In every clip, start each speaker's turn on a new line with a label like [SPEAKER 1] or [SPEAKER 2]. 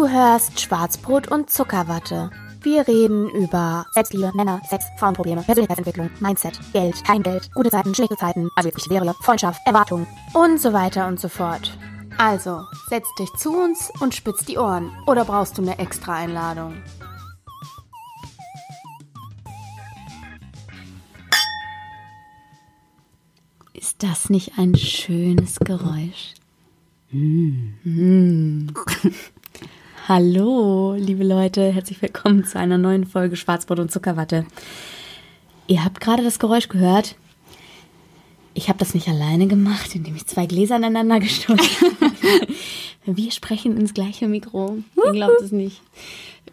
[SPEAKER 1] Du hörst Schwarzbrot und Zuckerwatte. Wir reden über Selbstliebe, Männer, Sex, Frauenprobleme, Persönlichkeitsentwicklung, Mindset, Geld, kein Geld, gute Zeiten, schlechte Zeiten, also wirklich Serie, Freundschaft, Erwartungen und so weiter und so fort. Also, setz dich zu uns und spitz die Ohren. Oder brauchst du eine extra Einladung?
[SPEAKER 2] Ist das nicht ein schönes Geräusch? Mm. Hallo, liebe Leute, herzlich willkommen zu einer neuen Folge Schwarzbrot und Zuckerwatte. Ihr habt gerade das Geräusch gehört. Ich habe das nicht alleine gemacht, indem ich zwei Gläser aneinander gestoßen habe. Wir sprechen ins gleiche Mikro. Ihr glaubt es nicht.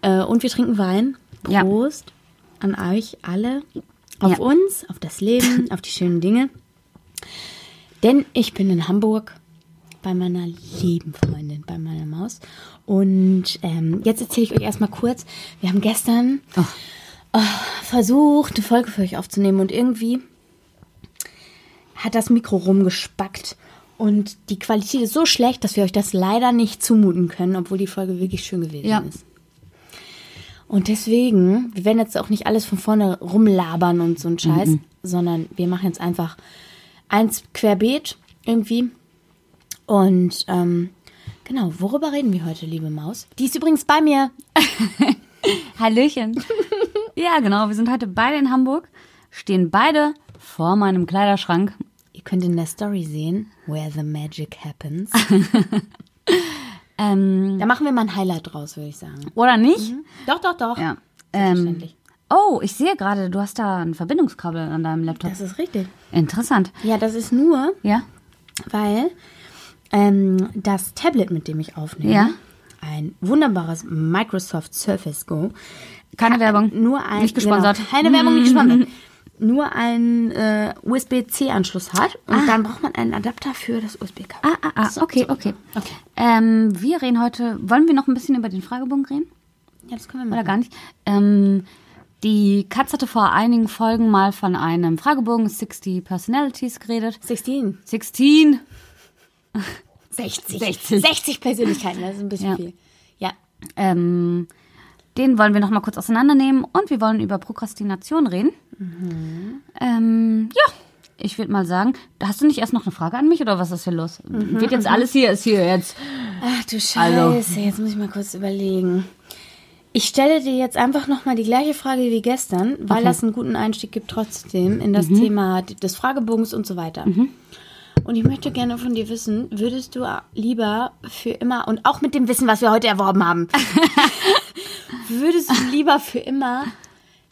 [SPEAKER 2] Äh, Und wir trinken Wein.
[SPEAKER 3] Ja.
[SPEAKER 2] Prost an euch alle. Auf
[SPEAKER 3] Ja.
[SPEAKER 2] uns, auf das Leben, auf die schönen Dinge. Denn ich bin in Hamburg bei meiner lieben Freundin, bei meiner Maus. Und ähm, jetzt erzähle ich euch erstmal kurz. Wir haben gestern oh, versucht, eine Folge für euch aufzunehmen und irgendwie hat das Mikro rumgespackt. Und die Qualität ist so schlecht, dass wir euch das leider nicht zumuten können, obwohl die Folge wirklich schön gewesen
[SPEAKER 3] Ja.
[SPEAKER 2] ist. Und deswegen, wir werden jetzt auch nicht alles von vorne rumlabern und so ein Scheiß, sondern wir machen jetzt einfach eins querbeet irgendwie. Und ähm, genau, worüber reden wir heute, liebe Maus? Die ist übrigens bei mir.
[SPEAKER 3] Hallöchen. ja, genau. Wir sind heute beide in Hamburg, stehen beide vor meinem Kleiderschrank.
[SPEAKER 2] Ihr könnt in der Story sehen, where the magic happens.
[SPEAKER 3] Ähm,
[SPEAKER 2] Da machen wir mal ein Highlight draus, würde ich sagen.
[SPEAKER 3] oder nicht?
[SPEAKER 2] Doch, doch, doch.
[SPEAKER 3] Ja. Ähm,
[SPEAKER 2] Selbstverständlich.
[SPEAKER 3] oh, ich sehe gerade, du hast da ein Verbindungskabel an deinem Laptop.
[SPEAKER 2] Das ist richtig.
[SPEAKER 3] Interessant.
[SPEAKER 2] Ja, das ist nur,
[SPEAKER 3] Ja?
[SPEAKER 2] weil ähm, das Tablet, mit dem ich aufnehme,
[SPEAKER 3] Ja.
[SPEAKER 2] ein wunderbares Microsoft Surface Go,
[SPEAKER 3] Keine Werbung.
[SPEAKER 2] nur ein
[SPEAKER 3] Nicht gesponsert.
[SPEAKER 2] Genau, keine Werbung, nicht gesponsert. Nur einen äh, USB-C-Anschluss hat und dann braucht man einen Adapter für das USB-Kabel.
[SPEAKER 3] Ah, ah, ah, okay, okay. Ähm, wir reden heute, wollen wir noch ein bisschen über den Fragebogen reden?
[SPEAKER 2] Ja, das können wir
[SPEAKER 3] Oder
[SPEAKER 2] machen.
[SPEAKER 3] gar nicht? Ähm, die Katz hatte vor einigen Folgen mal von einem Fragebogen 60 Personalities geredet.
[SPEAKER 2] 16.
[SPEAKER 3] 16.
[SPEAKER 2] 60.
[SPEAKER 3] 60.
[SPEAKER 2] 60 Persönlichkeiten, das ist ein bisschen
[SPEAKER 3] Ja.
[SPEAKER 2] viel. Ja.
[SPEAKER 3] Ähm, den wollen wir noch mal kurz auseinandernehmen und wir wollen über Prokrastination reden. Ähm, ja, ich würde mal sagen, hast du nicht erst noch eine Frage an mich oder was ist hier los? Wird jetzt alles hier, ist hier jetzt.
[SPEAKER 2] Ach du Scheiße,
[SPEAKER 3] Also.
[SPEAKER 2] jetzt muss ich mal kurz überlegen. Ich stelle dir jetzt einfach nochmal die gleiche Frage wie gestern, weil
[SPEAKER 3] Okay.
[SPEAKER 2] das einen guten Einstieg gibt trotzdem in das Thema des Fragebogens und so weiter. Und ich möchte gerne von dir wissen, würdest du lieber für immer, und auch mit dem Wissen, was wir heute erworben haben, würdest du lieber für immer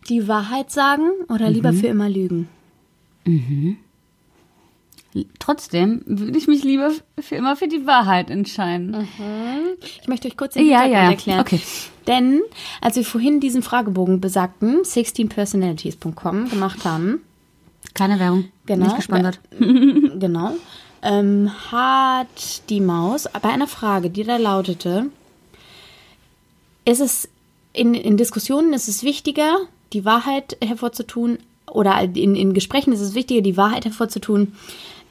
[SPEAKER 2] die Wahrheit sagen oder lieber für immer lügen?
[SPEAKER 3] Trotzdem würde ich mich lieber für immer für die Wahrheit entscheiden.
[SPEAKER 2] Ich möchte euch kurz den
[SPEAKER 3] Ja,
[SPEAKER 2] Hintergrund
[SPEAKER 3] ja, ja.
[SPEAKER 2] erklären.
[SPEAKER 3] Okay.
[SPEAKER 2] Denn als wir vorhin diesen Fragebogen besagten, 16personalities.com gemacht haben,
[SPEAKER 3] Keine Werbung.
[SPEAKER 2] Genau.
[SPEAKER 3] Nicht gesponsert.
[SPEAKER 2] genau, ähm, hat die Maus bei einer Frage, die da lautete, ist es in, in Diskussionen ist es wichtiger, die Wahrheit hervorzutun, oder in, in Gesprächen ist es wichtiger, die Wahrheit hervorzutun,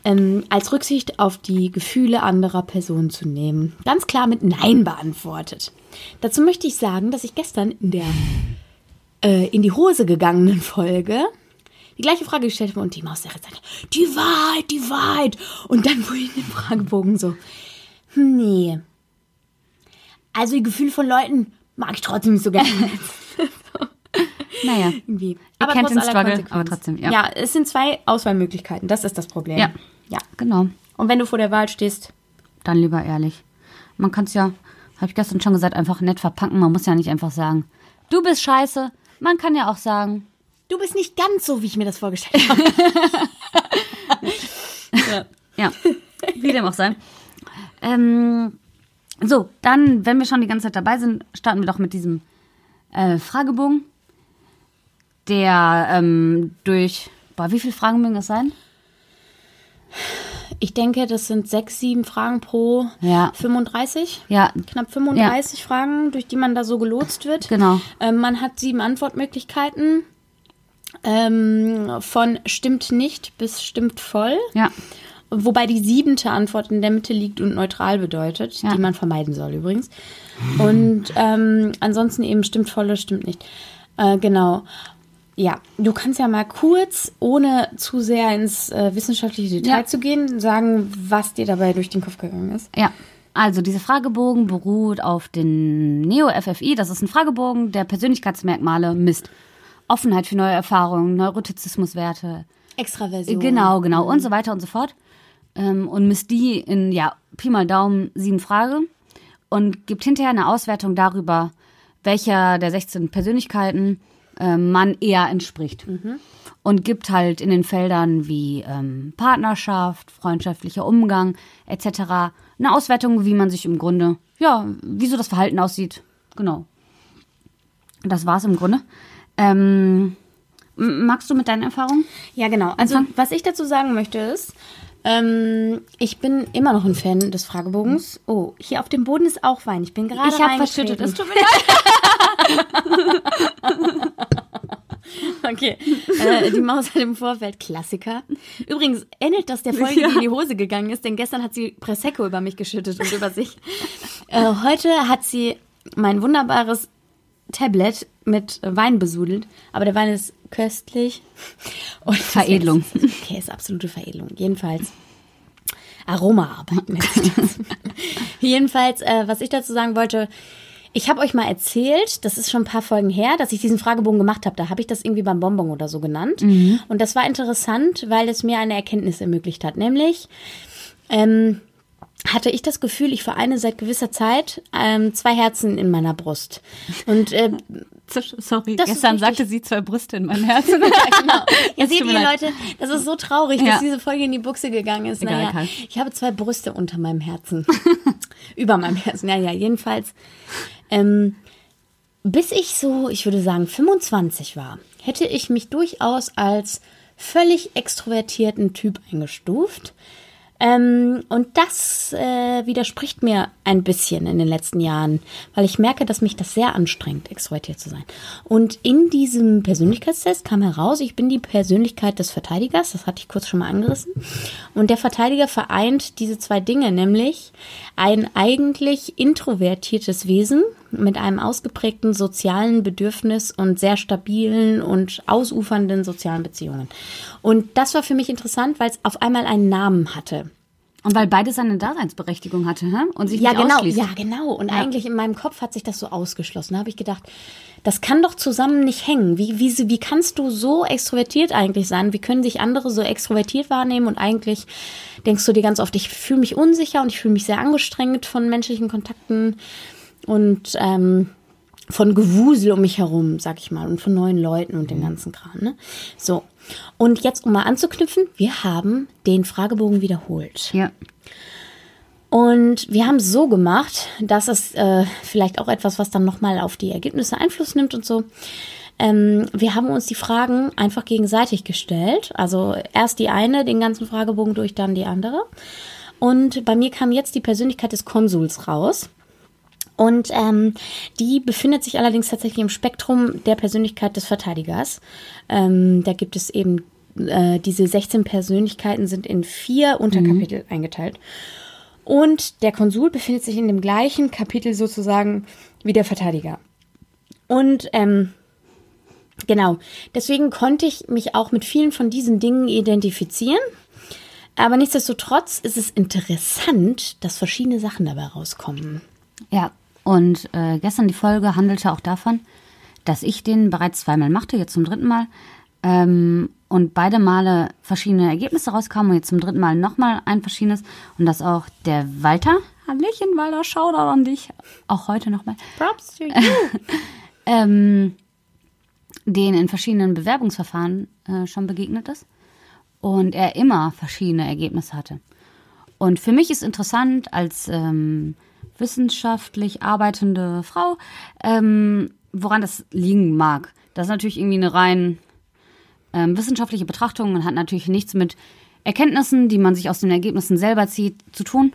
[SPEAKER 2] ähm, als Rücksicht auf die Gefühle anderer Personen zu nehmen. Ganz klar mit Nein beantwortet. Dazu möchte ich sagen, dass ich gestern in der äh, in die Hose gegangenen Folge die gleiche Frage gestellt habe und die Maus sagt, die Wahrheit, die Wahrheit. Und dann wurde ich in den Fragebogen so, hm, nee. Also die Gefühle von Leuten mag ich trotzdem nicht so gerne.
[SPEAKER 3] Naja.
[SPEAKER 2] Irgendwie.
[SPEAKER 3] kennt
[SPEAKER 2] trotz
[SPEAKER 3] den Struggle, aber trotzdem, ja.
[SPEAKER 2] Ja, es sind zwei Auswahlmöglichkeiten. Das ist das Problem.
[SPEAKER 3] Ja.
[SPEAKER 2] Ja.
[SPEAKER 3] Genau.
[SPEAKER 2] Und wenn du vor der Wahl stehst,
[SPEAKER 3] Dann lieber ehrlich. Man kann es ja, habe ich gestern schon gesagt, einfach nett verpacken. Man muss ja nicht einfach sagen, du bist scheiße. Man kann ja auch sagen,
[SPEAKER 2] du bist nicht ganz so, wie ich mir das vorgestellt habe.
[SPEAKER 3] ja, wie dem auch sei. Ähm, so, dann, wenn wir schon die ganze Zeit dabei sind, starten wir doch mit diesem äh, Fragebogen, der ähm, durch, boah, wie viele Fragen mögen das sein?
[SPEAKER 2] Ich denke, das sind sechs, sieben Fragen pro
[SPEAKER 3] Ja.
[SPEAKER 2] 35.
[SPEAKER 3] Ja,
[SPEAKER 2] Knapp 35 Fragen, durch die man da so gelotst wird.
[SPEAKER 3] Genau.
[SPEAKER 2] Ähm, man hat sieben Ähm, von stimmt nicht bis stimmt voll.
[SPEAKER 3] ja.
[SPEAKER 2] wobei die siebente Antwort in der Mitte liegt und neutral bedeutet,
[SPEAKER 3] Ja.
[SPEAKER 2] die man vermeiden soll übrigens. Und ähm, ansonsten eben stimmt voll oder stimmt nicht. Äh, genau. Ja, du kannst ja mal kurz, ohne zu sehr ins äh, wissenschaftliche Detail
[SPEAKER 3] Ja.
[SPEAKER 2] zu gehen, sagen, was dir dabei durch den Kopf gegangen ist.
[SPEAKER 3] Ja, also dieser Fragebogen beruht auf den Neo-FFI. Das ist ein Fragebogen, der Persönlichkeitsmerkmale misst. Offenheit für neue Erfahrungen, Neurotizismuswerte,
[SPEAKER 2] Extraversion.
[SPEAKER 3] genau, genau und so weiter und so fort. Ähm, und misst die in, ja, Pi mal Daumen sieben Fragen und gibt hinterher eine Auswertung darüber, welcher der 16 Persönlichkeiten ähm, man eher entspricht. Und gibt halt in den Feldern wie ähm, Partnerschaft, freundschaftlicher Umgang etc. eine Auswertung, wie man sich im Grunde, ja, wie so das Verhalten aussieht. Genau. Das war's im Grunde. Ähm, magst du mit deinen Erfahrungen?
[SPEAKER 2] Ja, genau. Also, was ich dazu sagen möchte ist, ähm, ich bin immer noch ein Fan des Fragebogens. Oh, hier auf dem Boden ist auch Wein. Ich bin gerade
[SPEAKER 3] Ich habe verschüttet. Es tut mir leid.
[SPEAKER 2] Okay. äh, die Maus hat im Vorfeld Klassiker. Übrigens ähnelt das der Folge, die in die Hose gegangen ist, denn gestern hat sie Prosecco über mich geschüttet und über sich. Äh, heute hat sie mein wunderbares Tablet mit Wein besudelt, aber der Wein ist köstlich. Und
[SPEAKER 3] Veredelung.
[SPEAKER 2] Okay, ist absolute Veredelung. Jedenfalls. Aromaarbeit. Jedenfalls, äh, was ich dazu sagen wollte, ich habe euch mal erzählt, das ist schon ein paar Folgen her, dass ich diesen Fragebogen gemacht habe. Da habe ich das irgendwie beim Bonbon oder so genannt. Und das war interessant, weil es mir eine Erkenntnis ermöglicht hat. Nämlich ähm, hatte ich das Gefühl, ich vereine seit gewisser Zeit ähm, zwei Herzen in meiner Brust. Und äh,
[SPEAKER 3] Sorry,
[SPEAKER 2] Das
[SPEAKER 3] gestern sagte sie zwei Brüste in mein Herzen.
[SPEAKER 2] genau. Ja, seht
[SPEAKER 3] tut
[SPEAKER 2] ihr,
[SPEAKER 3] mir leid.
[SPEAKER 2] Leute, das ist so traurig,
[SPEAKER 3] Ja.
[SPEAKER 2] dass diese Folge in die Buchse gegangen ist.
[SPEAKER 3] Egal,
[SPEAKER 2] naja, ich habe zwei Brüste unter meinem Herzen. Über meinem Herzen. Naja, jedenfalls. Ähm, bis ich so, ich würde sagen, 25 war, hätte ich mich durchaus als völlig extrovertierten Typ eingestuft. Ähm, und das äh, widerspricht mir ein bisschen in den letzten Jahren, weil ich merke, dass mich das sehr anstrengt, extrovertiert zu sein. Und in diesem Persönlichkeitstest kam heraus, ich bin die Persönlichkeit des Verteidigers, das hatte ich kurz schon mal angerissen. Und der Verteidiger vereint diese zwei Dinge, nämlich ein eigentlich introvertiertes Wesen mit einem ausgeprägten sozialen Bedürfnis und sehr stabilen und ausufernden sozialen Beziehungen. Und das war für mich interessant, weil es auf einmal einen Namen hatte.
[SPEAKER 3] Und weil beides seine Daseinsberechtigung hatte hä? und sich
[SPEAKER 2] Ja,
[SPEAKER 3] nicht
[SPEAKER 2] genau.
[SPEAKER 3] ausschließt.
[SPEAKER 2] Ja, genau. Und eigentlich in meinem Kopf hat sich das so ausgeschlossen. Da habe ich gedacht, das kann doch zusammen nicht hängen. Wie, wie, wie kannst du so extrovertiert eigentlich sein? Wie können sich andere so extrovertiert wahrnehmen? Und eigentlich denkst du dir ganz oft, ich fühle mich unsicher und ich fühle mich sehr angestrengt von menschlichen Kontakten und ähm, von Gewusel um mich herum, sag ich mal, und von neuen Leuten und dem ganzen Kram. Ne? So. Und jetzt, um mal anzuknüpfen, wir haben den Fragebogen wiederholt.
[SPEAKER 3] Ja.
[SPEAKER 2] Und wir haben es so gemacht, dass es äh, vielleicht auch etwas, was dann nochmal auf die Ergebnisse Einfluss nimmt und so. Ähm, wir haben uns die Fragen einfach gegenseitig gestellt. Also erst die eine, den ganzen Fragebogen durch, dann die andere. Und bei mir kam jetzt die Persönlichkeit des Konsuls raus. Und ähm, die befindet sich allerdings tatsächlich im Spektrum der Persönlichkeit des Verteidigers. Ähm, da gibt es eben äh, diese 16 Persönlichkeiten sind in vier Unterkapitel eingeteilt. Und der Konsul befindet sich in dem gleichen Kapitel sozusagen wie der Verteidiger. Und ähm, genau, deswegen konnte ich mich auch mit vielen von diesen Dingen identifizieren. Aber nichtsdestotrotz ist es interessant, dass verschiedene Sachen dabei rauskommen.
[SPEAKER 3] Ja, und äh, gestern die Folge handelte auch davon, dass ich den bereits zweimal machte, jetzt zum dritten Mal. Ähm, und beide Male verschiedene Ergebnisse rauskamen und jetzt zum dritten Mal nochmal ein verschiedenes. Und dass auch der Walter, Hallöchen Walter, Shoutout an dich, auch heute nochmal,
[SPEAKER 2] Props to you.
[SPEAKER 3] ähm, den in verschiedenen Bewerbungsverfahren äh, schon begegnet ist und er immer verschiedene Ergebnisse hatte. Und für mich ist interessant als ähm, wissenschaftlich arbeitende Frau, ähm, woran das liegen mag. Das ist natürlich irgendwie eine rein ähm, wissenschaftliche Betrachtung und hat natürlich nichts mit Erkenntnissen, die man sich aus den Ergebnissen selber zieht, zu tun,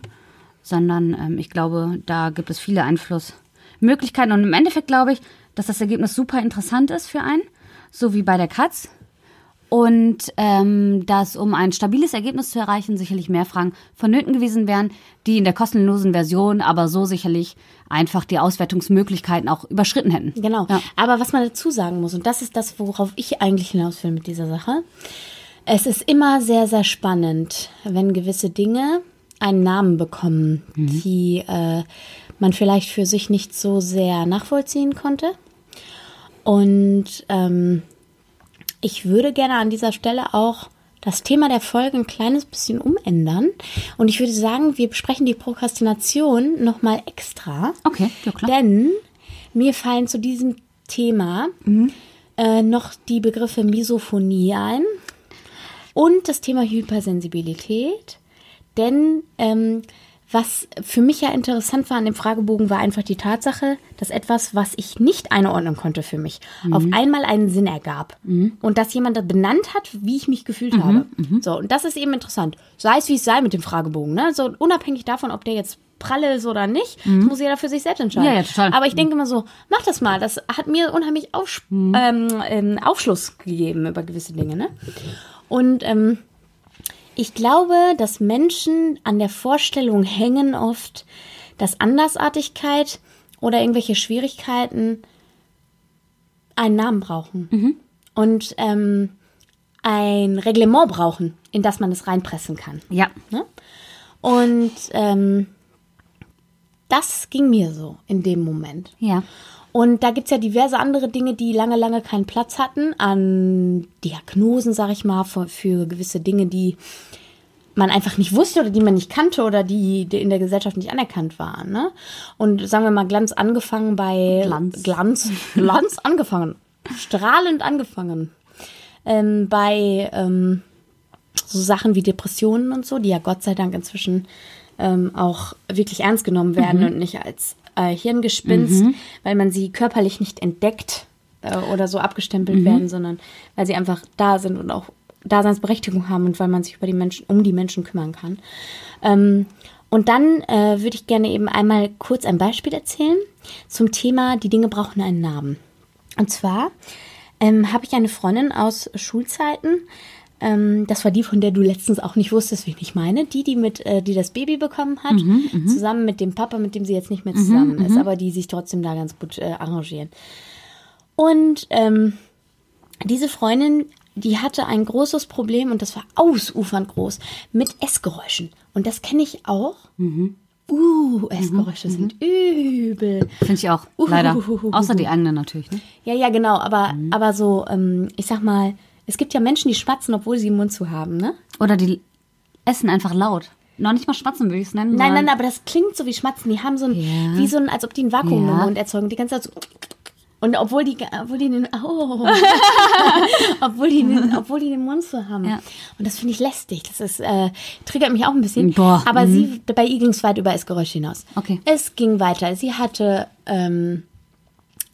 [SPEAKER 3] sondern ähm, ich glaube, da gibt es viele Einflussmöglichkeiten. Und im Endeffekt glaube ich, dass das Ergebnis super interessant ist für einen, so wie bei der Katz. Und ähm, dass, um ein stabiles Ergebnis zu erreichen, sicherlich mehr Fragen vonnöten gewesen wären, die in der kostenlosen Version aber so sicherlich einfach die Auswertungsmöglichkeiten auch überschritten hätten.
[SPEAKER 2] Genau.
[SPEAKER 3] Ja.
[SPEAKER 2] Aber was man dazu sagen muss, und das ist das, worauf ich eigentlich hinaus will mit dieser Sache, es ist immer sehr, sehr spannend, wenn gewisse Dinge einen Namen bekommen, die äh, man vielleicht für sich nicht so sehr nachvollziehen konnte. Und ähm, ich würde gerne an dieser Stelle auch das Thema der Folge ein kleines bisschen umändern. Und ich würde sagen, wir besprechen die Prokrastination nochmal extra.
[SPEAKER 3] Okay, ja klar.
[SPEAKER 2] Denn mir fallen zu diesem Thema äh, noch die Begriffe Misophonie ein und das Thema Hypersensibilität. Denn ähm, was für mich ja interessant war an dem Fragebogen, war einfach die Tatsache, dass etwas, was ich nicht einordnen konnte für mich, auf einmal einen Sinn ergab. Und dass jemand das benannt hat, wie ich mich gefühlt habe. So, und das ist eben interessant. Sei es wie es sei mit dem Fragebogen, ne? So unabhängig davon, ob der jetzt pralle ist oder nicht, das muss jeder für sich selbst entscheiden.
[SPEAKER 3] Ja, ja, total.
[SPEAKER 2] Aber ich denke immer so, mach das mal. Das hat mir unheimlich Aufsch ähm, ähm, Aufschluss gegeben über gewisse Dinge, ne? Und ähm, ich glaube, dass Menschen an der Vorstellung hängen oft, dass Andersartigkeit oder irgendwelche Schwierigkeiten einen Namen brauchen und ähm, ein Reglement brauchen, in das man es reinpressen kann.
[SPEAKER 3] Ja.
[SPEAKER 2] Ne? Und ähm, das ging mir so in dem Moment.
[SPEAKER 3] Ja.
[SPEAKER 2] Und da gibt's ja diverse andere Dinge, die lange, lange keinen Platz hatten an Diagnosen, sag ich mal, für, für gewisse Dinge, die man einfach nicht wusste oder die man nicht kannte oder die, die in der Gesellschaft nicht anerkannt waren. Ne? Und sagen wir mal, Glanz angefangen bei
[SPEAKER 3] Glanz.
[SPEAKER 2] Glanz, Glanz angefangen. Strahlend angefangen. Ähm, bei ähm, so Sachen wie Depressionen und so, die ja Gott sei Dank inzwischen ähm, auch wirklich ernst genommen werden und nicht als äh, Hirngespinst, weil man sie körperlich nicht entdeckt äh, oder so abgestempelt werden, sondern weil sie einfach da sind und auch Daseinsberechtigung haben und weil man sich über die Menschen, um die Menschen kümmern kann. Ähm, und dann äh, würde ich gerne eben einmal kurz ein Beispiel erzählen zum Thema, die Dinge brauchen einen Namen. Und zwar ähm, habe ich eine Freundin aus Schulzeiten. Ähm, das war die, von der du letztens auch nicht wusstest, wen ich meine. Die, die mit, äh, die das Baby bekommen hat, zusammen mit dem Papa, mit dem sie jetzt nicht mehr zusammen ist, aber die sich trotzdem da ganz gut äh, arrangieren. Und ähm, diese Freundin, die hatte ein großes Problem und das war ausufernd groß mit Essgeräuschen. Und das kenne ich auch. Uh, Essgeräusche sind übel.
[SPEAKER 3] Finde ich auch, leider.
[SPEAKER 2] Uhuhuhuhu.
[SPEAKER 3] Außer die eigenen natürlich, ne?
[SPEAKER 2] Ja, ja, genau. Aber, aber so, ähm, ich sag mal, es gibt ja Menschen, die schmatzen, obwohl sie den Mund zu haben, ne?
[SPEAKER 3] Oder die essen einfach laut. Noch nicht mal schmatzen würde ich es nennen.
[SPEAKER 2] Nein, nein, aber das klingt so wie Schmatzen. Die haben so ein,
[SPEAKER 3] Ja.
[SPEAKER 2] wie so ein, als ob die ein Vakuum
[SPEAKER 3] Ja.
[SPEAKER 2] im Mund erzeugen. Die ganze Zeit so. Und obwohl die, obwohl die den, oh, obwohl die den, obwohl die den Mund so haben.
[SPEAKER 3] Ja.
[SPEAKER 2] Und das finde ich lästig. Das ist, äh, triggert mich auch ein bisschen.
[SPEAKER 3] Boah,
[SPEAKER 2] Aber sie, bei ihr ging es weit über das Geräusch hinaus.
[SPEAKER 3] Okay.
[SPEAKER 2] Es ging weiter. Sie hatte, ähm,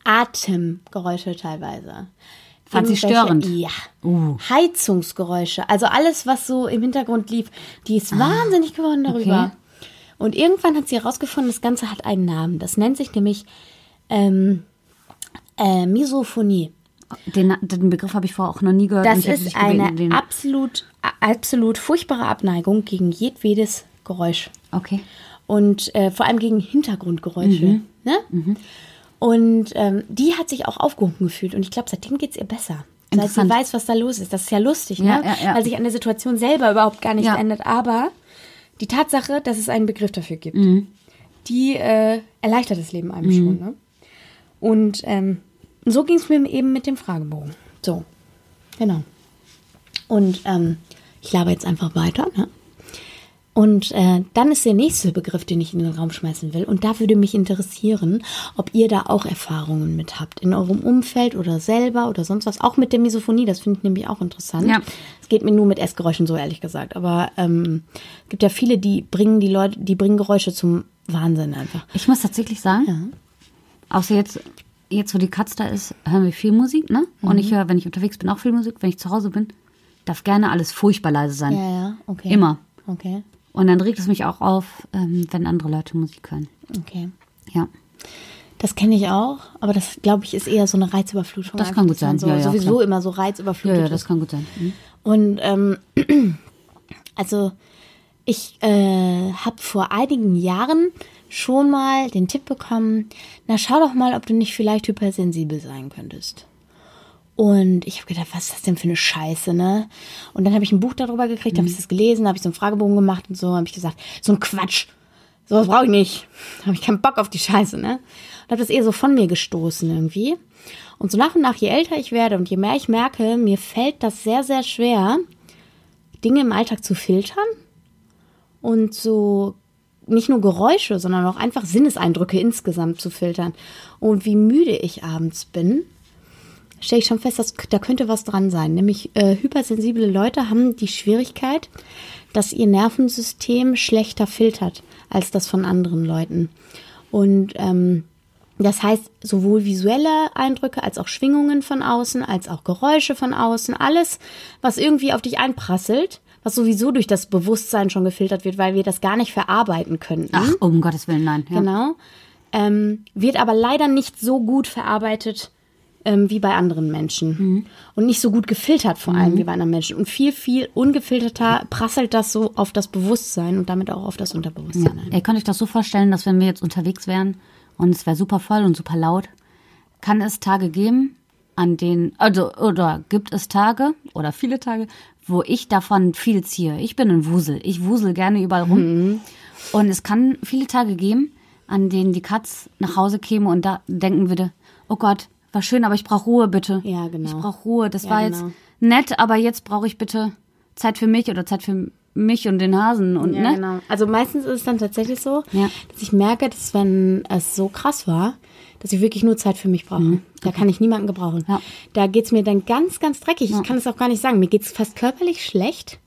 [SPEAKER 2] Atemgeräusche teilweise.
[SPEAKER 3] Fand sie störend?
[SPEAKER 2] Ja.
[SPEAKER 3] Uh.
[SPEAKER 2] Heizungsgeräusche. Also alles, was so im Hintergrund lief, die ist wahnsinnig geworden darüber.
[SPEAKER 3] Ah, okay.
[SPEAKER 2] Und irgendwann hat sie herausgefunden, das Ganze hat einen Namen. Das nennt sich nämlich ähm, äh, Misophonie.
[SPEAKER 3] Den, den Begriff habe ich vorher auch noch nie gehört.
[SPEAKER 2] Das ist eine
[SPEAKER 3] den,
[SPEAKER 2] absolut, absolut furchtbare Abneigung gegen jedwedes Geräusch.
[SPEAKER 3] Okay.
[SPEAKER 2] Und äh, vor allem gegen Hintergrundgeräusche. Ne? Und ähm, die hat sich auch aufgehoben gefühlt. Und ich glaube, seitdem geht es ihr besser. Seit sie weiß, was da los ist. Das ist ja lustig, ne?
[SPEAKER 3] ja, ja.
[SPEAKER 2] weil sich an der Situation selber überhaupt gar nichts ändert. Aber die Tatsache, dass es einen Begriff dafür gibt,
[SPEAKER 3] Mhm.
[SPEAKER 2] die äh, erleichtert das Leben einem schon. Ne? Und ähm, so ging es mir eben mit dem Fragebogen. So, genau. Und ähm, ich laber jetzt einfach weiter. Ne? Und äh, dann ist der nächste Begriff, den ich in den Raum schmeißen will. Und da würde mich interessieren, ob ihr da auch Erfahrungen mit habt. In eurem Umfeld oder selber oder sonst was. Auch mit der Misophonie, das finde ich nämlich auch interessant.
[SPEAKER 3] Ja.
[SPEAKER 2] Es geht mir nur mit Essgeräuschen so, ehrlich gesagt. Aber ähm, es gibt ja viele, die bringen die Leute, die bringen Geräusche zum Wahnsinn einfach.
[SPEAKER 3] Ich muss tatsächlich sagen, außer jetzt, jetzt, wo die Katz da ist, hören wir viel Musik, ne? Und
[SPEAKER 2] Mhm.
[SPEAKER 3] ich höre, wenn ich unterwegs bin, auch viel Musik. Wenn ich zu Hause bin, darf gerne alles furchtbar leise sein.
[SPEAKER 2] Ja, ja, okay.
[SPEAKER 3] Immer.
[SPEAKER 2] Okay,
[SPEAKER 3] Und dann regt es mich auch auf, ähm, wenn andere Leute Musik hören.
[SPEAKER 2] okay.
[SPEAKER 3] Ja.
[SPEAKER 2] Das kenne ich auch, aber das, glaube ich, ist eher so eine Reizüberflutung.
[SPEAKER 3] Das kann gut sein,
[SPEAKER 2] So,
[SPEAKER 3] ja, ja,
[SPEAKER 2] sowieso
[SPEAKER 3] klar.
[SPEAKER 2] immer so
[SPEAKER 3] Ja,
[SPEAKER 2] reizüberflutet
[SPEAKER 3] ja,
[SPEAKER 2] ist.
[SPEAKER 3] das kann gut sein. Mhm.
[SPEAKER 2] Und ähm, also ich äh, habe vor einigen Jahren schon mal den Tipp bekommen, na schau doch mal, ob du nicht vielleicht hypersensibel sein könntest. Und ich habe gedacht, was ist das denn für eine Scheiße, ne? Und dann habe ich ein Buch darüber gekriegt, habe ich das gelesen, habe ich so einen Fragebogen gemacht und so, habe ich gesagt, so ein Quatsch, sowas brauche ich nicht. Habe ich keinen Bock auf die Scheiße, ne? Und habe das eher so von mir gestoßen irgendwie. Und so nach und nach, je älter ich werde und je mehr ich merke, mir fällt das sehr, sehr schwer, Dinge im Alltag zu filtern und so nicht nur Geräusche, sondern auch einfach Sinneseindrücke insgesamt zu filtern. Und wie müde ich abends bin, stelle ich schon fest, dass da könnte was dran sein. Nämlich äh, hypersensible Leute haben die Schwierigkeit, dass ihr Nervensystem schlechter filtert als das von anderen Leuten. Und ähm, das heißt, sowohl visuelle Eindrücke als auch Schwingungen von außen, als auch Geräusche von außen, alles, was irgendwie auf dich einprasselt, was sowieso durch das Bewusstsein schon gefiltert wird, weil wir das gar nicht verarbeiten könnten.
[SPEAKER 3] Ach, um Gottes Willen, nein. Ja.
[SPEAKER 2] Genau. Ähm, wird aber leider nicht so gut verarbeitet ähm, wie bei anderen Menschen.
[SPEAKER 3] Mhm.
[SPEAKER 2] Und nicht so gut gefiltert vor allem wie bei anderen Menschen. Und viel, viel ungefilterter prasselt das so auf das Bewusstsein und damit auch auf das
[SPEAKER 3] Ja.
[SPEAKER 2] Unterbewusstsein ein.
[SPEAKER 3] Ihr könnt euch das so vorstellen, dass wenn wir jetzt unterwegs wären und es wäre super voll und super laut, kann es Tage geben, an denen, also, oder gibt es Tage oder viele Tage, wo ich davon viel ziehe. Ich bin ein Wusel. Ich wusel gerne überall rum. Und es kann viele Tage geben, an denen die Katz nach Hause käme und da denken würde, oh Gott, war schön, aber ich brauche Ruhe bitte.
[SPEAKER 2] Ja, genau.
[SPEAKER 3] Ich brauche Ruhe. Das
[SPEAKER 2] Ja,
[SPEAKER 3] war
[SPEAKER 2] genau.
[SPEAKER 3] jetzt nett, aber jetzt brauche ich bitte Zeit für mich oder Zeit für mich und den Hasen und
[SPEAKER 2] Ja,
[SPEAKER 3] ne?
[SPEAKER 2] genau. Also meistens ist es dann tatsächlich so,
[SPEAKER 3] Ja.
[SPEAKER 2] dass ich merke, dass wenn es so krass war, dass ich wirklich nur Zeit für mich brauche. Da kann ich niemanden gebrauchen.
[SPEAKER 3] Mhm. Ja.
[SPEAKER 2] Da geht's mir dann ganz, ganz dreckig. Ich kann es auch gar nicht sagen. Mir geht's fast körperlich schlecht.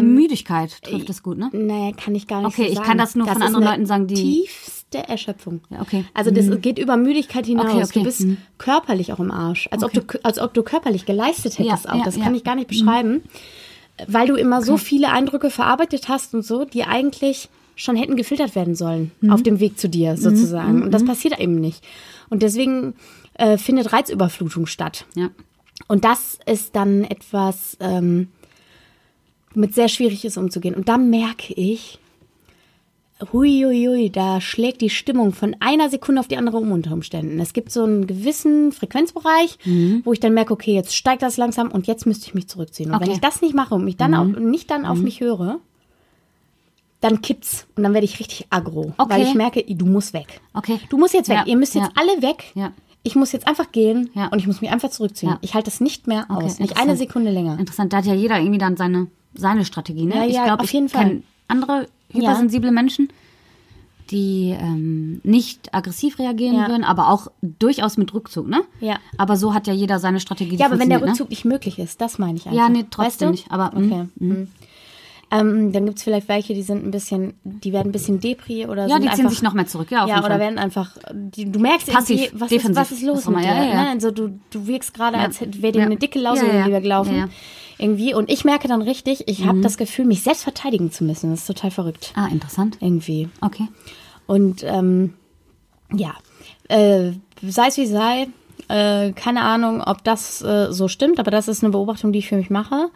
[SPEAKER 3] Müdigkeit trifft es gut, ne?
[SPEAKER 2] Naja, kann ich gar nicht
[SPEAKER 3] Okay,
[SPEAKER 2] so
[SPEAKER 3] ich
[SPEAKER 2] sagen.
[SPEAKER 3] kann das nur von
[SPEAKER 2] ist
[SPEAKER 3] anderen Leuten sagen, die-
[SPEAKER 2] tiefste Erschöpfung.
[SPEAKER 3] Ja, okay. Mhm.
[SPEAKER 2] Also das geht über Müdigkeit hinaus.
[SPEAKER 3] Okay, okay.
[SPEAKER 2] Du bist
[SPEAKER 3] Mhm.
[SPEAKER 2] körperlich auch im Arsch. Als, ob du, als ob du körperlich geleistet hättest
[SPEAKER 3] Ja,
[SPEAKER 2] auch.
[SPEAKER 3] ja,
[SPEAKER 2] Das.
[SPEAKER 3] Mhm.
[SPEAKER 2] kann ich gar nicht beschreiben. Weil du immer so viele Eindrücke verarbeitet hast und so, die eigentlich schon hätten gefiltert werden sollen
[SPEAKER 3] Mhm.
[SPEAKER 2] auf dem Weg zu dir sozusagen. Und das passiert eben nicht. Und deswegen äh, findet Reizüberflutung statt.
[SPEAKER 3] Ja.
[SPEAKER 2] Und das ist dann etwas, ähm, womit sehr schwierig ist umzugehen. Und da merke ich, huiuiui, da schlägt die Stimmung von einer Sekunde auf die andere um unter Umständen. Es gibt so einen gewissen Frequenzbereich,
[SPEAKER 3] Mhm.
[SPEAKER 2] wo ich dann merke, okay, jetzt steigt das langsam und jetzt müsste ich mich zurückziehen. Und wenn
[SPEAKER 3] Okay. Mhm.
[SPEAKER 2] ich das nicht mache und mich dann auf, nicht dann auf mich höre, dann kippt's und dann werde ich richtig aggro,
[SPEAKER 3] Okay.
[SPEAKER 2] weil ich merke, du musst weg.
[SPEAKER 3] Okay.
[SPEAKER 2] Du musst jetzt weg.
[SPEAKER 3] Ja,
[SPEAKER 2] Ihr müsst jetzt
[SPEAKER 3] ja.
[SPEAKER 2] alle weg.
[SPEAKER 3] Ja.
[SPEAKER 2] Ich muss jetzt einfach gehen und ich muss mich einfach zurückziehen.
[SPEAKER 3] Ja.
[SPEAKER 2] Ich halte das nicht mehr
[SPEAKER 3] Okay,
[SPEAKER 2] aus. Nicht eine. Sekunde länger.
[SPEAKER 3] Interessant, da hat ja jeder irgendwie dann seine, seine Strategie, ne?
[SPEAKER 2] Ja,
[SPEAKER 3] ich
[SPEAKER 2] ja,
[SPEAKER 3] glaube,
[SPEAKER 2] auf jeden Fall.
[SPEAKER 3] Andere hypersensible Menschen, die ähm, nicht aggressiv reagieren
[SPEAKER 2] Ja.
[SPEAKER 3] würden, aber auch durchaus mit Rückzug, ne?
[SPEAKER 2] Ja.
[SPEAKER 3] Aber so hat ja jeder seine Strategie.
[SPEAKER 2] Ja, aber wenn der
[SPEAKER 3] funktioniert,
[SPEAKER 2] Rückzug nicht möglich ist, das meine ich einfach.
[SPEAKER 3] Ja, nee, trotzdem
[SPEAKER 2] weißt du?
[SPEAKER 3] nicht, aber, mm,
[SPEAKER 2] okay. Mhm. Ähm, dann gibt es vielleicht welche, die sind ein bisschen, die werden ein bisschen Depri oder
[SPEAKER 3] Ne? Ja,
[SPEAKER 2] sind
[SPEAKER 3] die ziehen
[SPEAKER 2] einfach,
[SPEAKER 3] sich noch mehr zurück, ja,
[SPEAKER 2] ja, oder
[SPEAKER 3] Fall.
[SPEAKER 2] werden einfach, die, du merkst
[SPEAKER 3] Passiv,
[SPEAKER 2] was ist,
[SPEAKER 3] defensiv,
[SPEAKER 2] was ist los mit dir?
[SPEAKER 3] ja, ja, ja.
[SPEAKER 2] Ne? Also du, du wirkst gerade,
[SPEAKER 3] Ja.
[SPEAKER 2] als wäre dir
[SPEAKER 3] Ja.
[SPEAKER 2] eine dicke
[SPEAKER 3] Ja, ja, ja.
[SPEAKER 2] über gelaufen.
[SPEAKER 3] Ja, ja.
[SPEAKER 2] Irgendwie. Und ich merke dann richtig, ich
[SPEAKER 3] Mhm.
[SPEAKER 2] habe das Gefühl, mich selbst verteidigen zu müssen. Das ist total verrückt.
[SPEAKER 3] Ah, interessant.
[SPEAKER 2] Irgendwie.
[SPEAKER 3] Okay.
[SPEAKER 2] Und ähm, ja, äh, sei es wie sei, äh, keine Ahnung, ob das äh, so stimmt, aber das ist eine Beobachtung, die ich für mich mache,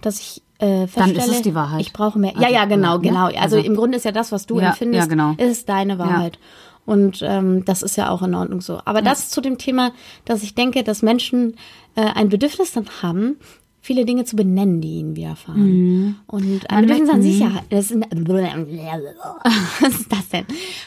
[SPEAKER 2] dass ich äh,
[SPEAKER 3] Dann ist es die Wahrheit.
[SPEAKER 2] ich brauche mehr.
[SPEAKER 3] Also,
[SPEAKER 2] ja, ja, genau,
[SPEAKER 3] ne?
[SPEAKER 2] genau. Also,
[SPEAKER 3] Also-
[SPEAKER 2] im Grunde ist ja das, was du
[SPEAKER 3] Ja,
[SPEAKER 2] empfindest,
[SPEAKER 3] ja, genau.
[SPEAKER 2] ist deine Wahrheit. Und ähm, das ist ja auch in Ordnung so. Aber das zu dem Thema, dass ich denke, dass Menschen äh, ein Bedürfnis dann haben, viele Dinge zu benennen, die ihnen widerfahren. Und ein Bedürfnis an
[SPEAKER 3] mhm.
[SPEAKER 2] Sicherheit. Das ist, was ist das denn?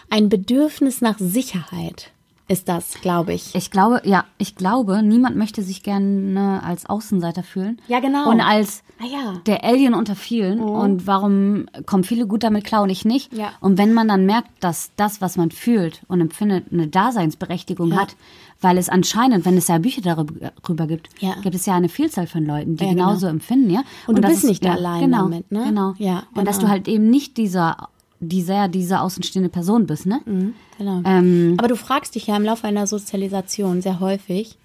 [SPEAKER 2] Ein Bedürfnis nach Sicherheit ist das, glaube ich.
[SPEAKER 3] Ich glaube, ja, ich glaube, niemand möchte sich gerne als Außenseiter fühlen.
[SPEAKER 2] Ja, genau.
[SPEAKER 3] Und als
[SPEAKER 2] Ah, ja. Mhm.
[SPEAKER 3] der Alien unter vielen. Und warum kommen viele gut damit klar und ich nicht?
[SPEAKER 2] Ja.
[SPEAKER 3] Und wenn man dann merkt, dass das, was man fühlt und empfindet, eine Daseinsberechtigung
[SPEAKER 2] Ja.
[SPEAKER 3] hat, weil es anscheinend, wenn es ja Bücher darüber gibt,
[SPEAKER 2] Ja.
[SPEAKER 3] gibt es ja eine Vielzahl von Leuten, die
[SPEAKER 2] Ja, genau.
[SPEAKER 3] genauso empfinden, ja.
[SPEAKER 2] Und du
[SPEAKER 3] das
[SPEAKER 2] bist nicht allein
[SPEAKER 3] genau,
[SPEAKER 2] damit, ne?
[SPEAKER 3] Genau.
[SPEAKER 2] Ja,
[SPEAKER 3] Und dass
[SPEAKER 2] genau.
[SPEAKER 3] du halt eben nicht dieser, dieser, diese außenstehende Person bist, ne?
[SPEAKER 2] Genau.
[SPEAKER 3] Ähm,
[SPEAKER 2] Aber du fragst dich ja im Laufe einer Sozialisation sehr häufig,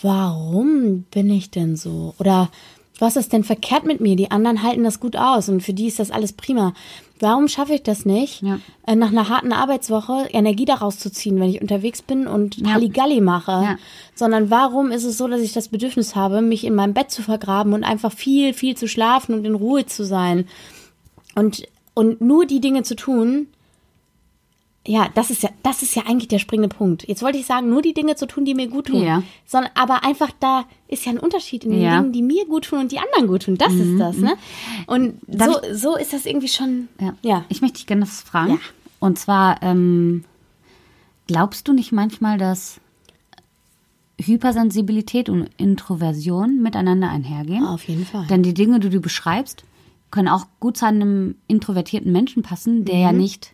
[SPEAKER 2] warum bin ich denn so? Oder was ist denn verkehrt mit mir? Die anderen halten das gut aus und für die ist das alles prima. Warum schaffe ich das nicht,
[SPEAKER 3] Ja.
[SPEAKER 2] äh, nach einer harten Arbeitswoche Energie daraus zu ziehen, wenn ich unterwegs bin und Halligalli mache?
[SPEAKER 3] Ja.
[SPEAKER 2] Sondern warum ist es so, dass ich das Bedürfnis habe, mich in meinem Bett zu vergraben und einfach viel, viel zu schlafen und in Ruhe zu sein? Und, und nur die Dinge zu tun, ja, das ist ja, das ist ja eigentlich der springende Punkt. Jetzt wollte ich sagen, nur die Dinge zu tun, die mir gut tun.
[SPEAKER 3] Ja.
[SPEAKER 2] Sondern, aber einfach da ist ja ein Unterschied in den
[SPEAKER 3] Ja. Mhm,
[SPEAKER 2] Dingen, die mir gut tun und die anderen gut tun. Das ist das, ne? Und
[SPEAKER 3] Darf
[SPEAKER 2] so, so ist das irgendwie schon,
[SPEAKER 3] Ja.
[SPEAKER 2] ja.
[SPEAKER 3] Ich möchte dich gerne was fragen.
[SPEAKER 2] Ja.
[SPEAKER 3] Und zwar, ähm, glaubst du nicht manchmal, dass Hypersensibilität und Introversion miteinander einhergehen?
[SPEAKER 2] Auf jeden Fall.
[SPEAKER 3] Denn die Dinge, die du beschreibst, können auch gut zu einem introvertierten Menschen passen, der
[SPEAKER 2] Mhm.
[SPEAKER 3] ja nicht,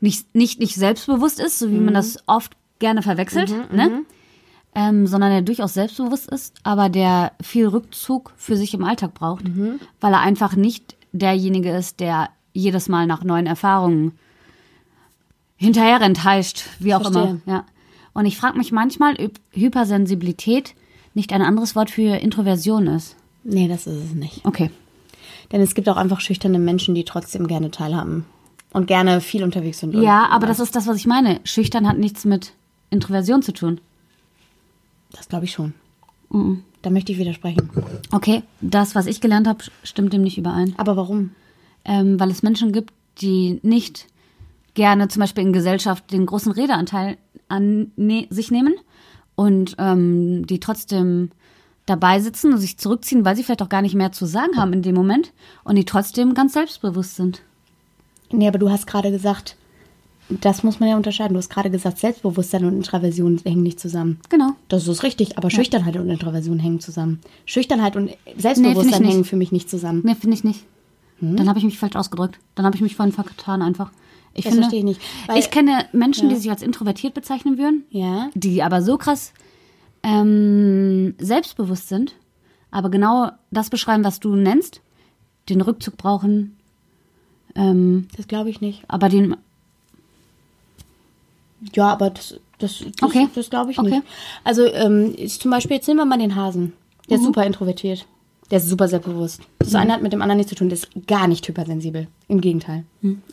[SPEAKER 3] nicht, nicht, nicht selbstbewusst ist, so wie
[SPEAKER 2] Mhm.
[SPEAKER 3] man das oft gerne verwechselt, ne? Ähm, sondern der durchaus selbstbewusst ist, aber der viel Rückzug für sich im Alltag braucht,
[SPEAKER 2] Mhm.
[SPEAKER 3] weil er einfach nicht derjenige ist, der jedes Mal nach neuen Erfahrungen hinterher enttäuscht, wie auch
[SPEAKER 2] Verstehe.
[SPEAKER 3] immer. Ja. Und ich frage mich manchmal, ob Hypersensibilität nicht ein anderes Wort für Introversion ist.
[SPEAKER 2] Nee, das ist es nicht.
[SPEAKER 3] Okay.
[SPEAKER 2] Denn es gibt auch einfach schüchterne Menschen, die trotzdem gerne teilhaben. Und gerne viel unterwegs sind.
[SPEAKER 3] Ja, aber das ist das, was ich meine. Schüchtern hat nichts mit Introversion zu tun.
[SPEAKER 2] Das glaube ich schon.
[SPEAKER 3] Mhm.
[SPEAKER 2] Da möchte ich widersprechen.
[SPEAKER 3] Okay, das, was ich gelernt habe, stimmt dem nicht überein.
[SPEAKER 2] Aber warum?
[SPEAKER 3] Ähm, weil es Menschen gibt, die nicht gerne zum Beispiel in Gesellschaft den großen Redeanteil an ne sich nehmen und ähm, die trotzdem dabei sitzen und sich zurückziehen, weil sie vielleicht auch gar nicht mehr zu sagen haben in dem Moment und die trotzdem ganz selbstbewusst sind.
[SPEAKER 2] Nee, aber du hast gerade gesagt, das muss man ja unterscheiden. Du hast gerade gesagt, Selbstbewusstsein und Introversion hängen nicht zusammen.
[SPEAKER 3] Genau.
[SPEAKER 2] Das ist richtig, aber Schüchternheit und Introversion hängen zusammen. Schüchternheit und Selbstbewusstsein
[SPEAKER 3] nicht.
[SPEAKER 2] hängen für mich nicht zusammen.
[SPEAKER 3] Nee, finde ich nicht.
[SPEAKER 2] Hm?
[SPEAKER 3] Dann habe ich mich falsch ausgedrückt. Dann habe ich mich vorhin vertan einfach. Ich
[SPEAKER 2] Das
[SPEAKER 3] finde,
[SPEAKER 2] verstehe ich nicht, weil-
[SPEAKER 3] ich kenne Menschen, die sich als introvertiert bezeichnen würden,
[SPEAKER 2] Ja.
[SPEAKER 3] die aber so krass ähm, selbstbewusst sind, aber genau das beschreiben, was du nennst, den Rückzug brauchen, ähm,
[SPEAKER 2] Das glaube ich nicht.
[SPEAKER 3] aber den,
[SPEAKER 2] Ja, aber das, das, das,
[SPEAKER 3] Okay.
[SPEAKER 2] das glaube ich
[SPEAKER 3] Okay.
[SPEAKER 2] nicht. Also ähm, ist zum Beispiel, jetzt nehmen wir mal den Hasen. Der ist super introvertiert. Der ist super selbstbewusst. Das eine hat mit dem anderen nichts zu tun. Der ist gar nicht hypersensibel. Im Gegenteil.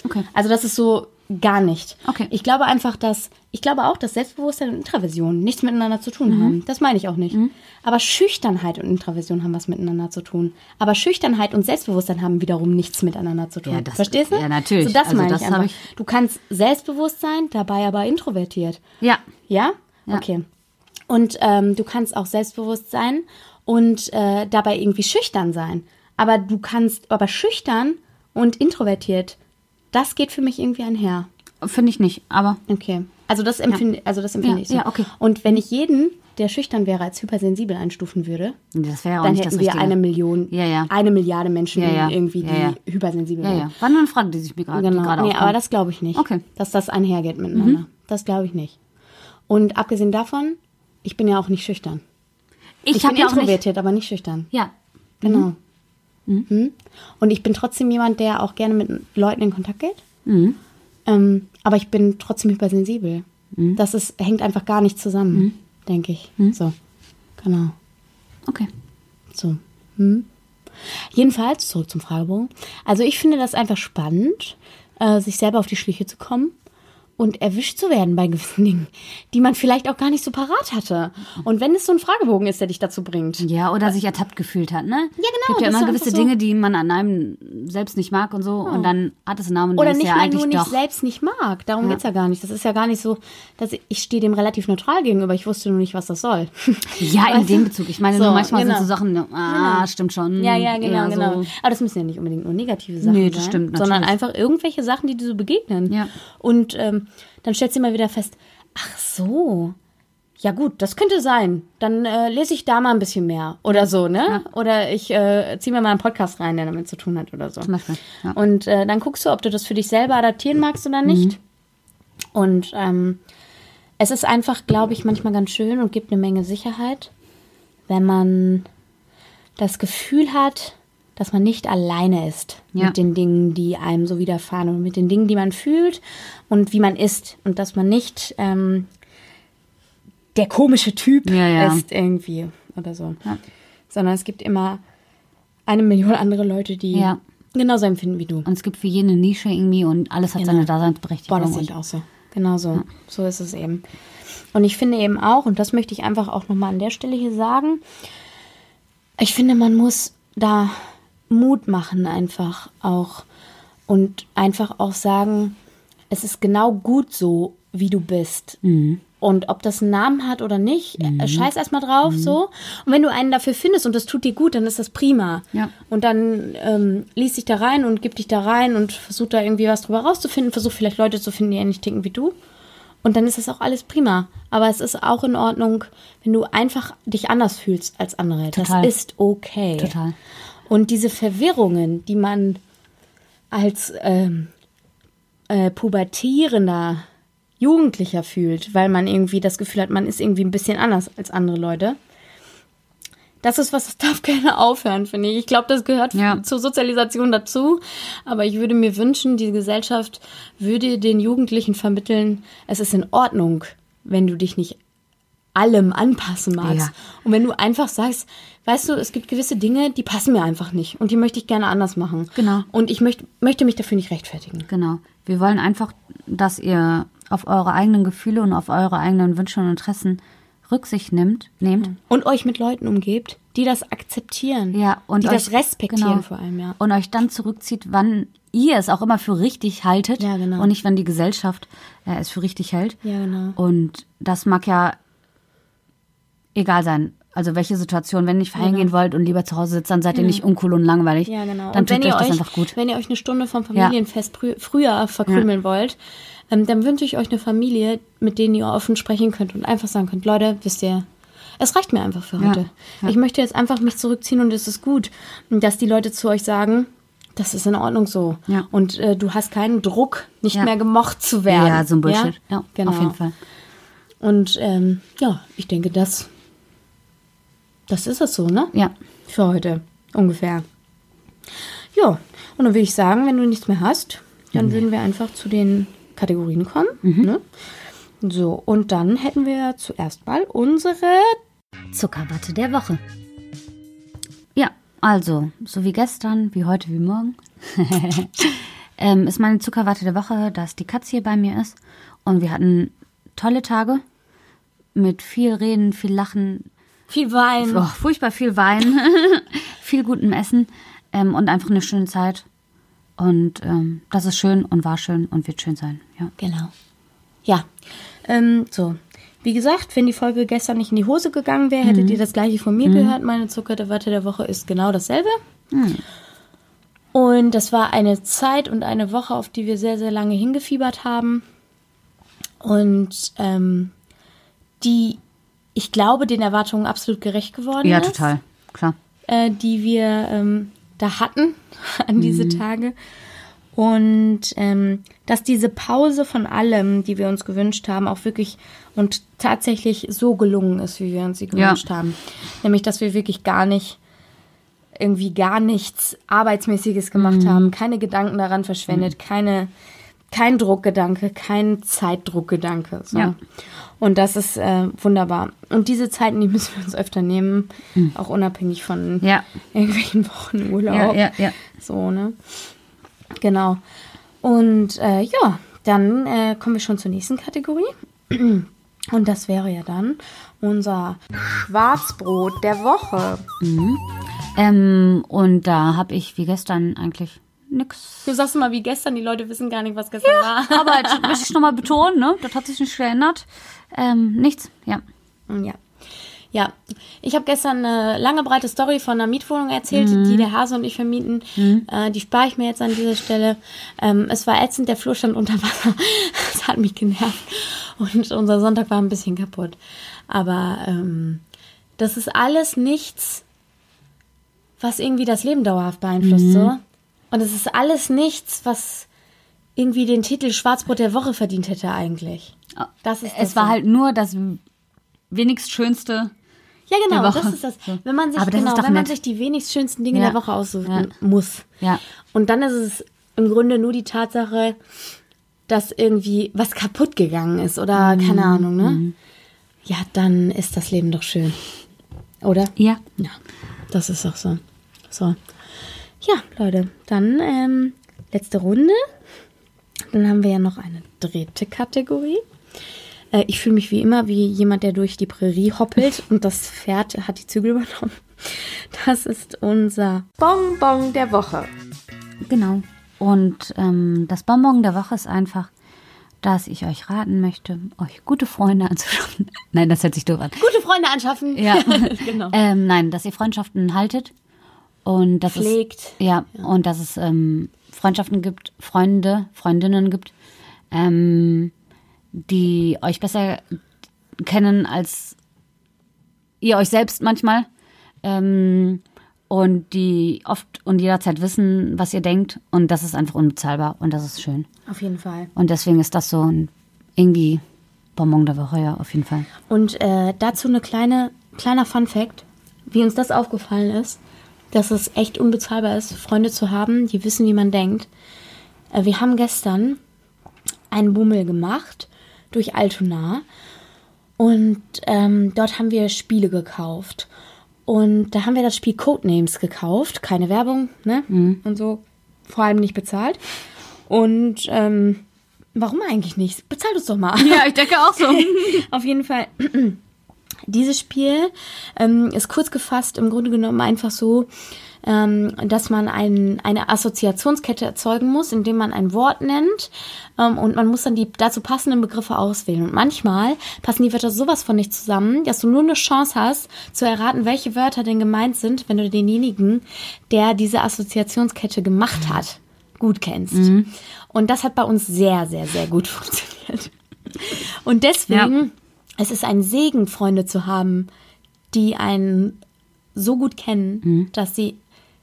[SPEAKER 3] okay.
[SPEAKER 2] Also das ist so gar nicht.
[SPEAKER 3] Okay.
[SPEAKER 2] Ich glaube einfach, dass ich glaube auch, dass Selbstbewusstsein und Intraversion nichts miteinander zu tun haben. Das meine ich auch nicht. Aber Schüchternheit und Intraversion haben was miteinander zu tun. Aber Schüchternheit und Selbstbewusstsein haben wiederum nichts miteinander zu tun.
[SPEAKER 3] Ja, das-
[SPEAKER 2] Verstehst du?
[SPEAKER 3] ja, natürlich.
[SPEAKER 2] So das
[SPEAKER 3] Also
[SPEAKER 2] meine
[SPEAKER 3] das
[SPEAKER 2] ich einfach.
[SPEAKER 3] ich-
[SPEAKER 2] Du kannst selbstbewusst sein, dabei aber introvertiert.
[SPEAKER 3] Ja,
[SPEAKER 2] Ja?
[SPEAKER 3] Ja.
[SPEAKER 2] Okay. Und ähm, du kannst auch selbstbewusst sein und äh, dabei irgendwie schüchtern sein. Aber du kannst, aber schüchtern und introvertiert, das geht für mich irgendwie einher.
[SPEAKER 3] finde ich nicht, aber
[SPEAKER 2] Okay. Also das empfinde, also das empfinde
[SPEAKER 3] Ja,
[SPEAKER 2] ich so.
[SPEAKER 3] ja, okay.
[SPEAKER 2] Und wenn ich jeden, der schüchtern wäre, als hypersensibel einstufen würde,
[SPEAKER 3] das wäre ja auch
[SPEAKER 2] dann
[SPEAKER 3] nicht
[SPEAKER 2] hätten
[SPEAKER 3] das
[SPEAKER 2] wir
[SPEAKER 3] Richtige.
[SPEAKER 2] eine Million,
[SPEAKER 3] Ja, ja.
[SPEAKER 2] eine Milliarde Menschen
[SPEAKER 3] Ja, ja.
[SPEAKER 2] irgendwie, die
[SPEAKER 3] Ja, ja.
[SPEAKER 2] hypersensibel
[SPEAKER 3] ja,
[SPEAKER 2] wären.
[SPEAKER 3] ja. War nur eine Frage, die sich mir gerade
[SPEAKER 2] Genau.
[SPEAKER 3] gerade
[SPEAKER 2] Nee,
[SPEAKER 3] aufkam.
[SPEAKER 2] aber das glaube ich nicht.
[SPEAKER 3] Okay. Mhm.
[SPEAKER 2] Dass das einhergeht miteinander. Das glaube ich nicht. Und abgesehen davon, ich bin ja auch nicht schüchtern.
[SPEAKER 3] ich
[SPEAKER 2] Ich,
[SPEAKER 3] habe
[SPEAKER 2] bin
[SPEAKER 3] ja auch nicht,
[SPEAKER 2] introvertiert, aber nicht schüchtern.
[SPEAKER 3] ja,
[SPEAKER 2] Genau. Mhm. Und ich bin trotzdem jemand, der auch gerne mit Leuten in Kontakt geht.
[SPEAKER 3] Mhm.
[SPEAKER 2] Ähm, aber ich bin trotzdem hypersensibel.
[SPEAKER 3] Mhm.
[SPEAKER 2] Das ist, hängt einfach gar nicht zusammen, denke ich. So. Genau.
[SPEAKER 3] okay.
[SPEAKER 2] So. Hm. Jedenfalls, zurück zum Fragebogen. Also ich finde das einfach spannend, äh, sich selber auf die Schliche zu kommen und erwischt zu werden bei gewissen Dingen, die man vielleicht auch gar nicht so parat hatte. Und wenn es so ein Fragebogen ist, der dich dazu bringt.
[SPEAKER 3] Ja, oder sich ertappt gefühlt hat, ne? Ja,
[SPEAKER 2] genau,
[SPEAKER 3] Gibt ja immer gewisse
[SPEAKER 2] so.
[SPEAKER 3] Dinge, die man an einem selbst nicht mag und so. Und dann hat es einen Namen und
[SPEAKER 2] Oder nicht
[SPEAKER 3] ja
[SPEAKER 2] mal nur nicht
[SPEAKER 3] doch.
[SPEAKER 2] selbst nicht mag. Darum geht's ja gar nicht. Das ist ja gar nicht so, dass ich, ich stehe dem relativ neutral gegenüber. Ich wusste nur nicht, was das soll.
[SPEAKER 3] Ja, in dem? Bezug. Ich meine,
[SPEAKER 2] So,
[SPEAKER 3] nur manchmal
[SPEAKER 2] genau.
[SPEAKER 3] sind so Sachen, ah, stimmt schon.
[SPEAKER 2] Ja, ja, genau, genau.
[SPEAKER 3] So.
[SPEAKER 2] Aber das müssen ja nicht unbedingt nur negative Sachen
[SPEAKER 3] Nee, das
[SPEAKER 2] sein,
[SPEAKER 3] stimmt,
[SPEAKER 2] sondern einfach irgendwelche Sachen, die dir so begegnen.
[SPEAKER 3] Ja.
[SPEAKER 2] Und ähm, dann stellst du immer wieder fest, ach so, ja gut, das könnte sein. Dann äh, lese ich da mal ein bisschen mehr oder so, ne? Oder ich äh, ziehe mir mal einen Podcast rein, der damit zu tun hat oder so.
[SPEAKER 3] Zum Beispiel, ja.
[SPEAKER 2] Und äh, dann guckst du, ob du das für dich selber adaptieren magst oder nicht.
[SPEAKER 3] Mhm.
[SPEAKER 2] Und ähm, es ist einfach, glaube ich, manchmal ganz schön und gibt eine Menge Sicherheit, wenn man das Gefühl hat, dass man nicht alleine ist
[SPEAKER 3] Ja.
[SPEAKER 2] mit den Dingen, die einem so widerfahren und mit den Dingen, die man fühlt und wie man ist. Und dass man nicht ähm, der komische Typ
[SPEAKER 3] Ja, ja.
[SPEAKER 2] ist irgendwie oder so. Sondern es gibt immer eine Million andere Leute, die genauso empfinden wie du.
[SPEAKER 3] Und es gibt für jeden eine Nische irgendwie und alles hat seine Daseinsberechtigung.
[SPEAKER 2] Boah, das ich auch so. Genau so. So ist es eben. Und ich finde eben auch, und das möchte ich einfach auch nochmal an der Stelle hier sagen, ich finde, man muss da Mut machen einfach auch und einfach auch sagen, es ist genau gut so, wie du bist. Und ob das einen Namen hat oder nicht, äh, scheiß erstmal drauf so. Und wenn du einen dafür findest und das tut dir gut, dann ist das prima.
[SPEAKER 3] Ja.
[SPEAKER 2] Und dann ähm, lies dich da rein und gib dich da rein und versuch da irgendwie was drüber rauszufinden. Versuch vielleicht Leute zu finden, die ähnlich ticken wie du. Und dann ist das auch alles prima. Aber es ist auch in Ordnung, wenn du einfach dich anders fühlst als andere.
[SPEAKER 3] Total.
[SPEAKER 2] Das ist okay.
[SPEAKER 3] Total.
[SPEAKER 2] Und diese Verwirrungen, die man als ähm, äh, pubertierender Jugendlicher fühlt, weil man irgendwie das Gefühl hat, man ist irgendwie ein bisschen anders als andere Leute. Das ist was, das darf gerne aufhören, finde ich. Ich glaube, das gehört
[SPEAKER 3] Ja.
[SPEAKER 2] zur Sozialisation dazu. Aber ich würde mir wünschen, die Gesellschaft würde den Jugendlichen vermitteln, es ist in Ordnung, wenn du dich nicht allem anpassen magst.
[SPEAKER 3] Ja.
[SPEAKER 2] Und wenn du einfach sagst, weißt du, es gibt gewisse Dinge, die passen mir einfach nicht und die möchte ich gerne anders machen.
[SPEAKER 3] Genau.
[SPEAKER 2] Und ich möcht, möchte mich dafür nicht rechtfertigen.
[SPEAKER 3] Genau. Wir wollen einfach, dass ihr auf eure eigenen Gefühle und auf eure eigenen Wünsche und Interessen Rücksicht nimmt, nehmt.
[SPEAKER 2] Und euch mit Leuten umgebt, die das akzeptieren.
[SPEAKER 3] Ja, und
[SPEAKER 2] die
[SPEAKER 3] euch,
[SPEAKER 2] das respektieren
[SPEAKER 3] genau.
[SPEAKER 2] vor allem, ja.
[SPEAKER 3] Und euch dann zurückzieht, wann ihr es auch immer für richtig haltet.
[SPEAKER 2] Ja, genau.
[SPEAKER 3] Und nicht, wann die Gesellschaft äh, es für richtig hält.
[SPEAKER 2] Ja, genau.
[SPEAKER 3] Und das mag ja egal sein. Also welche Situation, wenn ihr nicht feiern gehen wollt und lieber zu Hause sitzt, dann seid ihr nicht uncool und langweilig.
[SPEAKER 2] Ja, genau.
[SPEAKER 3] Dann
[SPEAKER 2] und
[SPEAKER 3] tut euch
[SPEAKER 2] ihr
[SPEAKER 3] das
[SPEAKER 2] euch,
[SPEAKER 3] einfach gut.
[SPEAKER 2] wenn ihr euch eine Stunde vom Familienfest frü früher verkrümeln wollt, ähm, dann wünsche ich euch eine Familie, mit denen ihr offen sprechen könnt und einfach sagen könnt, Leute, wisst ihr, es reicht mir einfach für
[SPEAKER 3] Ja,
[SPEAKER 2] heute.
[SPEAKER 3] ja.
[SPEAKER 2] Ich möchte jetzt einfach mich zurückziehen und es ist gut. Dass die Leute zu euch sagen, das ist in Ordnung so.
[SPEAKER 3] Ja.
[SPEAKER 2] Und äh, du hast keinen Druck, nicht
[SPEAKER 3] Ja.
[SPEAKER 2] mehr gemocht zu werden.
[SPEAKER 3] Ja, so ein Bullshit. Ja,
[SPEAKER 2] genau.
[SPEAKER 3] auf jeden Fall.
[SPEAKER 2] Und ähm, ja, ich denke, das, das ist es so, ne?
[SPEAKER 3] Ja.
[SPEAKER 2] Für heute ungefähr. Ja, und dann würde ich sagen, wenn du nichts mehr hast, dann würden wir einfach zu den Kategorien kommen. Ne? So, und dann hätten wir zuerst mal unsere.
[SPEAKER 3] Zuckerwatte der Woche. Ja, also, so wie gestern, wie heute, wie morgen, ähm, ist meine Zuckerwatte der Woche, dass die Katze hier bei mir ist. Und wir hatten tolle Tage mit viel Reden, viel Lachen,
[SPEAKER 2] Viel Wein.
[SPEAKER 3] oh, furchtbar viel Wein, viel gutem Essen ähm, und einfach eine schöne Zeit. Und ähm, das ist schön und war schön und wird schön sein. Ja.
[SPEAKER 2] Genau. Ja. Ähm, so. Wie gesagt, wenn die Folge gestern nicht in die Hose gegangen wäre, hättet ihr das gleiche von mir gehört. Meine Zuckerwatte der Woche ist genau dasselbe. Und das war eine Zeit und eine Woche, auf die wir sehr, sehr lange hingefiebert haben. Und ähm, die, ich glaube, den Erwartungen absolut gerecht geworden
[SPEAKER 3] ja,
[SPEAKER 2] ist
[SPEAKER 3] total. Klar.
[SPEAKER 2] äh, die wir ähm, da hatten an diese Tage. Und ähm, dass diese Pause von allem, die wir uns gewünscht haben, auch wirklich und tatsächlich so gelungen ist, wie wir uns sie
[SPEAKER 3] Ja.
[SPEAKER 2] gewünscht haben. Nämlich, dass wir wirklich gar nicht irgendwie gar nichts Arbeitsmäßiges gemacht haben, keine Gedanken daran verschwendet, keine, kein Druckgedanke, kein Zeitdruckgedanke. So.
[SPEAKER 3] Ja.
[SPEAKER 2] Und das ist äh, wunderbar. Und diese Zeiten, die müssen wir uns öfter nehmen, auch unabhängig von
[SPEAKER 3] Ja.
[SPEAKER 2] irgendwelchen Wochen Urlaub.
[SPEAKER 3] Ja, ja.
[SPEAKER 2] So, ne? Genau. Und äh, ja, dann äh, kommen wir schon zur nächsten Kategorie. Und das wäre ja dann unser Schwarzbrot der Woche.
[SPEAKER 3] Ähm, und da habe ich wie gestern eigentlich nix.
[SPEAKER 2] Du sagst mal wie gestern, die Leute wissen gar nicht, was gestern war.
[SPEAKER 3] Aber jetzt möchte ich nochmal betonen, ne? Das hat sich nicht geändert. Ähm, nichts, ja.
[SPEAKER 2] Ja. Ja, ich habe gestern eine lange, breite Story von einer Mietwohnung erzählt, die der Hase und ich vermieten. Äh, die spare ich mir jetzt an dieser Stelle. Ähm, es war ätzend, der Flur stand unter Wasser. Das hat mich genervt. Und unser Sonntag war ein bisschen kaputt. Aber ähm, das ist alles nichts, was irgendwie das Leben dauerhaft beeinflusst. So. Und es ist alles nichts, was irgendwie den Titel Schwarzbrot der Woche verdient hätte eigentlich. Das ist das
[SPEAKER 3] Es war
[SPEAKER 2] so.
[SPEAKER 3] halt nur das wenigst schönste.
[SPEAKER 2] Ja, genau,
[SPEAKER 3] der Woche.
[SPEAKER 2] das ist das. Wenn man sich, genau,
[SPEAKER 3] doch
[SPEAKER 2] wenn man sich die wenigst schönsten Dinge
[SPEAKER 3] Ja.
[SPEAKER 2] der Woche aussuchen
[SPEAKER 3] Ja.
[SPEAKER 2] muss.
[SPEAKER 3] Ja.
[SPEAKER 2] Und dann ist es im Grunde nur die Tatsache, dass irgendwie was kaputt gegangen ist oder
[SPEAKER 3] Mhm.
[SPEAKER 2] keine Ahnung, ne? Ja, dann ist das Leben doch schön. Oder?
[SPEAKER 3] Ja.
[SPEAKER 2] Ja, das ist auch so. So. Ja, Leute, dann ähm, letzte Runde. Dann haben wir ja noch eine dritte Kategorie. Äh, ich fühle mich wie immer wie jemand, der durch die Prärie hoppelt und das Pferd hat die Zügel übernommen. Das ist unser Bonbon der Woche.
[SPEAKER 3] Genau. Und ähm, das Bonbon der Woche ist einfach, dass ich euch raten möchte, euch gute Freunde anzuschaffen. nein, das hört sich doof an.
[SPEAKER 2] Gute Freunde anschaffen.
[SPEAKER 3] Ja,
[SPEAKER 2] genau.
[SPEAKER 3] ähm, nein, dass ihr Freundschaften haltet und dass
[SPEAKER 2] Pflegt.
[SPEAKER 3] es ja, und dass es ähm, Freundschaften gibt, Freunde, Freundinnen gibt, ähm, die euch besser kennen als ihr euch selbst manchmal ähm, und die oft und jederzeit wissen, was ihr denkt und das ist einfach unbezahlbar und das ist schön
[SPEAKER 2] Auf jeden Fall.
[SPEAKER 3] und deswegen ist das so ein irgendwie Bonbon der Woche ja auf jeden Fall.
[SPEAKER 2] Und äh, dazu eine kleine, kleiner Fun Fact, wie uns das aufgefallen ist, dass es echt unbezahlbar ist, Freunde zu haben, die wissen, wie man denkt. Äh, wir haben gestern einen Bummel gemacht durch Altona und ähm, dort haben wir Spiele gekauft. Und da haben wir das Spiel Codenames gekauft, keine Werbung, ne? Und so, vor allem nicht bezahlt. Und ähm, warum eigentlich nicht? Bezahlt uns doch mal.
[SPEAKER 3] Ja, ich denke auch so.
[SPEAKER 2] Auf jeden Fall. Dieses Spiel ähm, ist kurz gefasst im Grunde genommen einfach so, ähm, dass man ein, eine Assoziationskette erzeugen muss, indem man ein Wort nennt ähm, und man muss dann die dazu passenden Begriffe auswählen. Und manchmal passen die Wörter sowas von nicht zusammen, dass du nur eine Chance hast zu erraten, welche Wörter denn gemeint sind, wenn du denjenigen, der diese Assoziationskette gemacht hat, gut kennst. Und das hat bei uns sehr, sehr, sehr gut funktioniert. Und deswegen, es ist ein Segen, Freunde zu haben, die einen so gut kennen, dass sie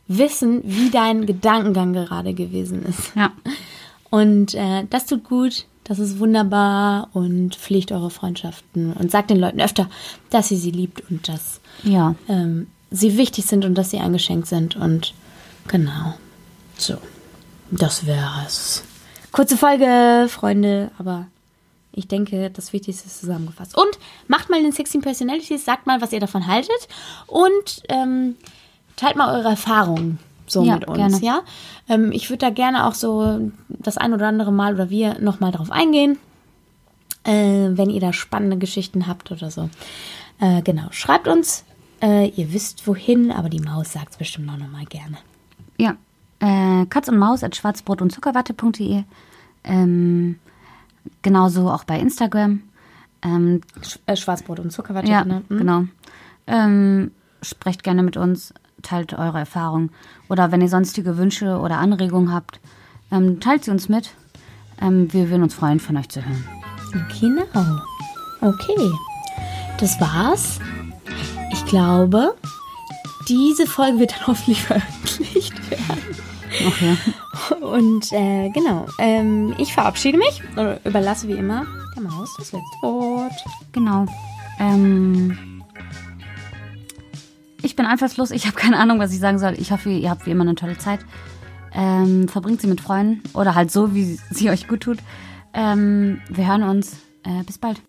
[SPEAKER 2] wissen, wie dein Gedankengang gerade gewesen ist.
[SPEAKER 3] Ja.
[SPEAKER 2] Und äh, das tut gut, das ist wunderbar und pflegt eure Freundschaften und sagt den Leuten öfter, dass ihr sie liebt und dass
[SPEAKER 3] Ja.
[SPEAKER 2] ähm, sie wichtig sind und dass sie eingeschenkt sind. Und genau. So. Das wäre es. Kurze Folge, Freunde, aber ich denke, das Wichtigste ist zusammengefasst. Und macht mal den 16 Personalities, sagt mal, was ihr davon haltet und ähm, teilt mal eure Erfahrungen so
[SPEAKER 3] Ja,
[SPEAKER 2] mit uns,
[SPEAKER 3] gerne.
[SPEAKER 2] ja? Ähm, ich würde da gerne auch so das ein oder andere Mal oder wir nochmal drauf eingehen, äh, wenn ihr da spannende Geschichten habt oder so. Äh, genau, schreibt uns. Äh, ihr wisst wohin, aber die Maus sagt es bestimmt auch nochmal gerne.
[SPEAKER 3] Ja. Äh, Katz und Maus at schwarzbrot und Zuckerwatte.de. Ähm, genauso auch bei Instagram. Ähm,
[SPEAKER 2] Sch äh, Schwarzbrot und Zuckerwatte.
[SPEAKER 3] ja,
[SPEAKER 2] ne? Mhm.
[SPEAKER 3] genau. Ähm, sprecht gerne mit uns, teilt eure Erfahrungen. Oder wenn ihr sonstige Wünsche oder Anregungen habt, ähm, teilt sie uns mit. Ähm, wir würden uns freuen, von euch zu hören.
[SPEAKER 2] Genau. Okay. Das war's. Ich glaube, diese Folge wird dann hoffentlich veröffentlicht werden.
[SPEAKER 3] Okay.
[SPEAKER 2] Und äh, genau, ähm, ich verabschiede mich und überlasse wie immer der Maus das letzte Wort.
[SPEAKER 3] Genau. Ähm, ich bin einfallslos. Ich habe keine Ahnung, was ich sagen soll. Ich hoffe, ihr habt wie immer eine tolle Zeit. Ähm, verbringt sie mit Freunden oder halt so, wie sie euch gut tut. Ähm, wir hören uns. Äh, bis bald.